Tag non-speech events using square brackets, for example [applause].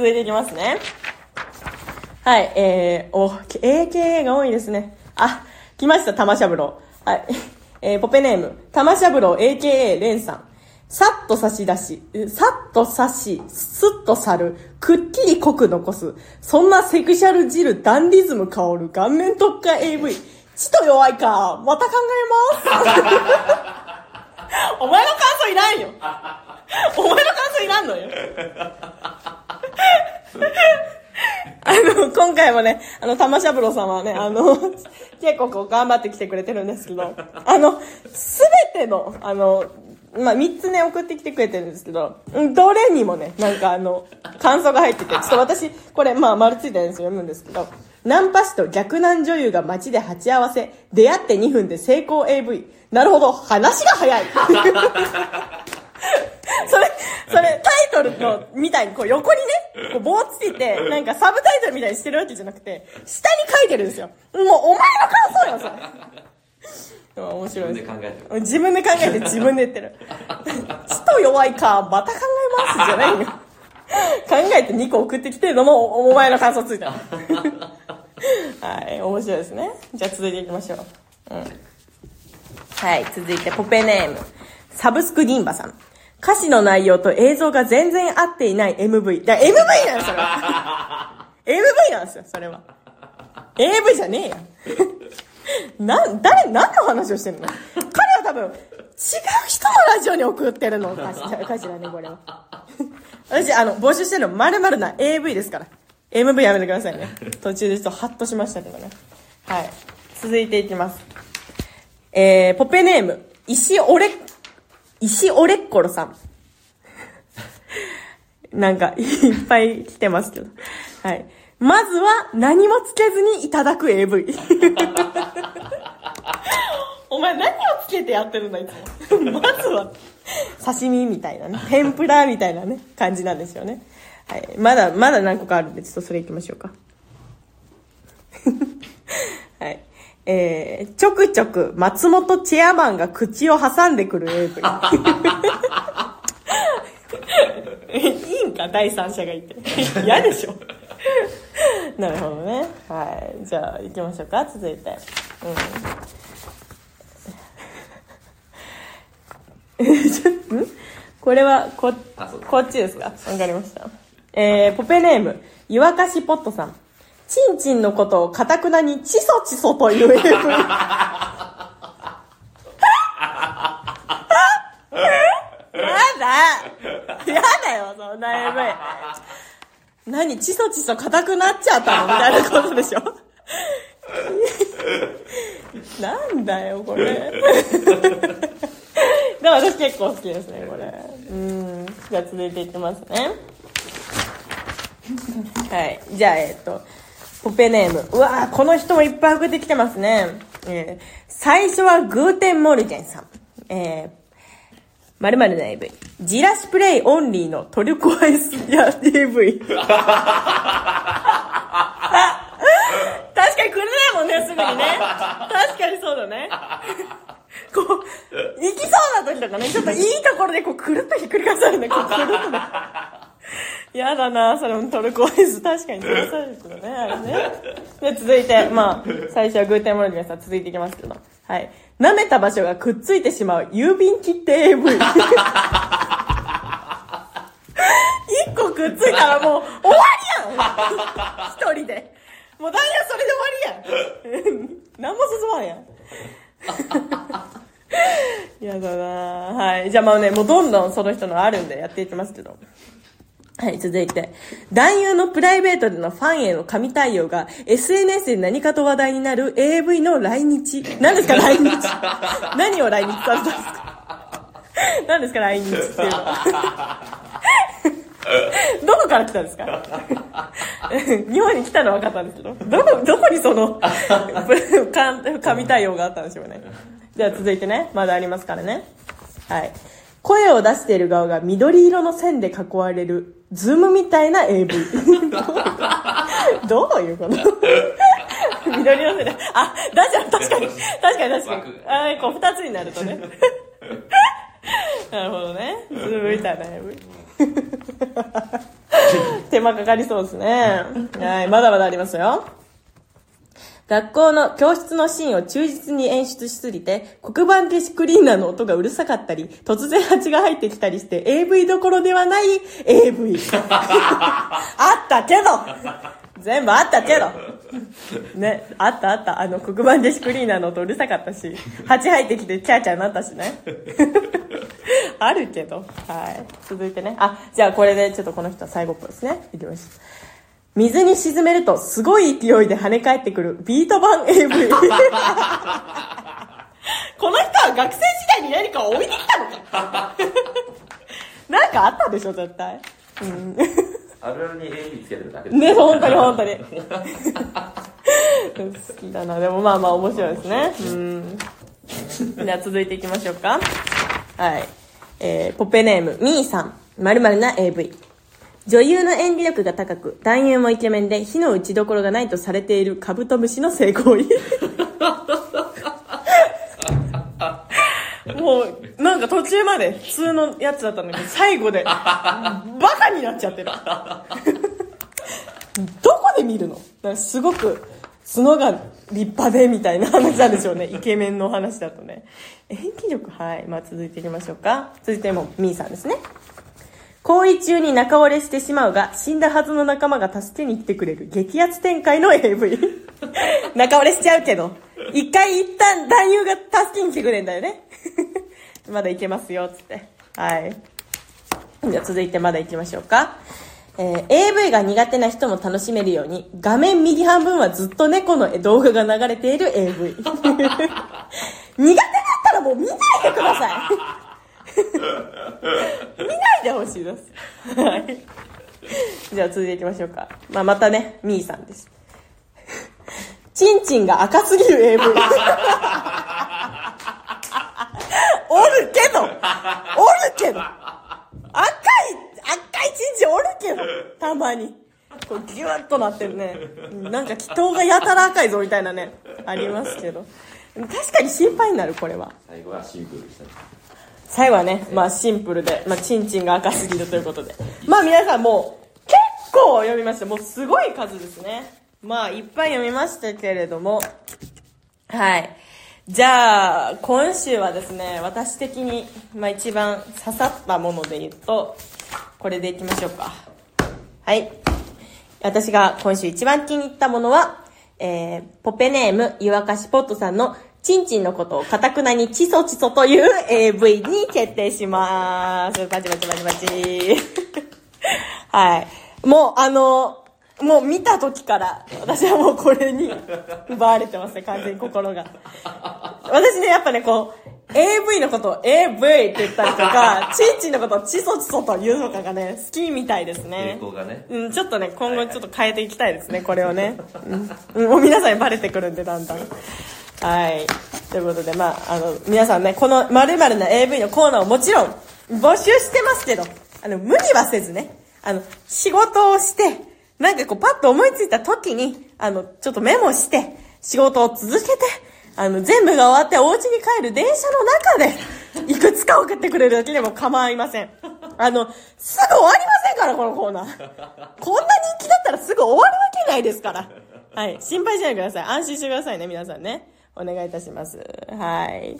続いていきますね。はい、えー、お、AKA が多いですね。あ、来ました、玉しゃぶろう。はい。えー、ポペネーム、玉しゃぶろう AKA レンさん。さっと差し出し、さっと差し、すっと去る、くっきり濃く残す。そんなセクシャル汁、ダンディズム香る、顔面特化 AV。ちと弱いか。また考えます。[laughs] お前の感想いらんよ。お前の感想いらんのよ。あの、今回もね、あの、玉しゃぶろさんはね、あの、結構こう頑張ってきてくれてるんですけど、あの、すべての、あの、まあ、三つね、送ってきてくれてるんですけど、うんどれにもね、なんかあの、感想が入ってて、ちょっと私、これ、まあ、丸ついてるんですよ、読むんですけど、ナンパ師と逆男女優が街で鉢合わせ、出会って2分で成功 AV。なるほど、話が早い。[laughs] それ、それ、タイトルの、みたいに、こう横にね、こう棒つけて、なんかサブタイトルみたいにしてるわけじゃなくて、下に書いてるんですよ。もう、お前の感想よ、それ。面白いです。自分で考えてる自分で考えて自分で言ってる。ちと弱いか、また考えますじゃないよ。考えて2個送ってきてるのも、お前の感想ついた。はい、面白いですね。じゃあ続いていきましょう。うん。はい、続いて、ポペネーム。サブスクリンバさん。歌詞の内容と映像が全然合っていない MV。だ MV なんですよ。[laughs] MV なんですよ、それは。AV じゃねえや。な、誰、何の話をしてんの？彼は多分、違う人のラジオに送ってるのかしら、かしらね、これは。私、あの、募集してるの、〇〇な AV ですから。MV やめてくださいね。途中でちょっとハッとしましたけどね。はい。続いていきます。えー、ポペネーム、石オレ、石オレッコロさん。なんか、いっぱい来てますけど。はい。まずは、何もつけずにいただく AV。[laughs] お前何をつけてやってるんだ、いつも。[laughs] まずは、刺身みたいなね。天ぷらみたいなね、感じなんですよね。はい。まだ、まだ何個かあるんで、ちょっとそれ行きましょうか。[laughs] はい。えー、ちょくちょく松本チェアマンが口を挟んでくる AV。[laughs] いいんか？第三者がいて。嫌でしょ。なるほどね。はい。じゃあ、行きましょうか。続いて。うん。[laughs] ちょん？これは、こ、こっちですか？わかりました。えー、ポペネーム、湯沸かしポットさん。チンチンのことをかたくなにチソチソという AV。やだやだよ、そんな AV。何チソチソ硬くなっちゃったのみたいなことでしょなんだよ、これ。でも私結構好きですね、これ。うん。じゃあ続いていきますね。はい。じゃあ、えっと、ポペネーム。うわーこの人もいっぱい送ってきてますね。えー最初はグーテンモルゲンさん。えー、まるまるな AV。ジラシプレイオンリーのトルコアイスや AV。[laughs] 確かにくれないもんね、すぐにね。確かにそうだね。こう、行きそうな時とかね、ちょっといいところでこう、くるっとひっくり返されるね。こう、くるっとね。やだなそれもトルコアイス。確かにそうですよね、あれね。で、続いて、まあ、最初はグーテンモルゲンさん続いていきますけど。はい。舐めた場所がくっついてしまう郵便切手 AV。一個くっついたらもう終わりやん一人で。もう大体それで終わりやん。何も進まんやん。[laughs] やだなはい。じゃあまあね、もうどんどんその人のあるんでやっていきますけど。はい、続いて。男優のプライベートでのファンへの神対応が SNS で何かと話題になる AV の来日。何ですか来日 [laughs] 何を来日されたんですか？何ですか来日っていうの？は。[laughs] どこから来たんですか？日本に来たのは分かったんですけど、どこ、どこにその、[laughs] か神対応があったんでしょうね。じゃあ続いてね、まだありますからね。はい。声を出している側が緑色の線で囲われる、ズームみたいな AV。[laughs] どういうこと？緑色の線で、あ、だじゃ確かに、確かに確かに。あこう二つになるとね。なるほどね。ズームみたいな AV。手間かかりそうですね。はい、まだまだありますよ。学校の教室のシーンを忠実に演出しすぎて、黒板消しクリーナーの音がうるさかったり、突然蜂が入ってきたりして、AV どころではない AV。[laughs] あったけど全部あったけどね、あったあった。あの、黒板消しクリーナーの音うるさかったし、蜂入ってきてキャーキャーなったしね。[laughs] あるけど。はい。続いてね。あ、じゃあこれでちょっとこの人は最後っぽいですね。いきましょう。水に沈めるとすごい勢いで跳ね返ってくるビート版 AV。[laughs] この人は学生時代に何かを置いてきたのかなんかあったでしょ、絶対。うん。あるあるに AD つけてるだけですね、本当に本当に。好きだな。でもまあまあ面白いですね。うん。じゃあ続いていきましょうか。はい。えー、ポペネーム、ミーさん。まるな AV。女優の演技力が高く、男優もイケメンで、火の打ちどころがないとされているカブトムシの性行為。[laughs] もう、なんか途中まで普通のやつだったんだけど、最後で、バカになっちゃってる。どこで見るの？すごく、角が立派でみたいな話なんでしょうね。イケメンの話だとね。演技力、はい。まあ続いていきましょうか。続いても、ミーさんですね。行為中に仲折れしてしまうが、死んだはずの仲間が助けに来てくれる激アツ展開の AV。[laughs] 仲折れしちゃうけど、一回一旦男優が助けに来てくれるんだよね。[laughs] まだいけますよ、つって。はい。じゃあ続いてまだ行きましょうか。えー AV が苦手な人も楽しめるように、画面右半分はずっと猫の動画が流れている AV。[laughs] 苦手だったらもう見ないでください。見ないでほしいです。はい。じゃあ続いていきましょうか。まあ、またね、ミーさんです。チンチンが赤すぎる AV。おるけどおるけど赤い、赤いチンチンおるけどたまに。こうギュッとなってるね。うんなんか祈祷がやたら赤いぞみたいなね、ありますけど。確かに心配になる、これは。最後はシンプルでしたね最後はね、まあシンプルで、まあチンチンが赤すぎるということで。まあ皆さんもう結構読みました。もうすごい数ですね。まあいっぱい読みましたけれども。はい。じゃあ、今週はですね、私的に、まあ一番刺さったもので言うと、これでいきましょうか。はい。私が今週一番気に入ったものは、えー、ポペネーム、湯沸かしポットさんの、チンチンのことをカタクナにチソチソという AV に決定します。バチバチバチバチ。[laughs] はい。もう、あの、もう見た時から、私はもうこれに奪われてますね、完全に心が。私ね、やっぱね、こう、AV のことを AV って言ったりとか、[laughs] チンチンのことをチソチソと言うのかがね、好きみたいですね。ねうん、ちょっとね、今後ちょっと変えていきたいですね、これをね。[laughs] うんうん、もう皆さんにバレてくるんで、だんだん。はい。ということで、まあ、あの、皆さんね、この〇〇な AV のコーナーをもちろん募集してますけど、あの、無理はせずね、あの、仕事をして、なんかこう、パッと思いついた時に、あの、ちょっとメモして、仕事を続けて、あの、全部が終わってお家に帰る電車の中で、[laughs] いくつか送ってくれるだけでも構いません。あの、すぐ終わりませんから、このコーナー。こんな人気だったらすぐ終わるわけないですから。はい。心配しないでください。安心してくださいね、皆さんね。お願いいたします。はい。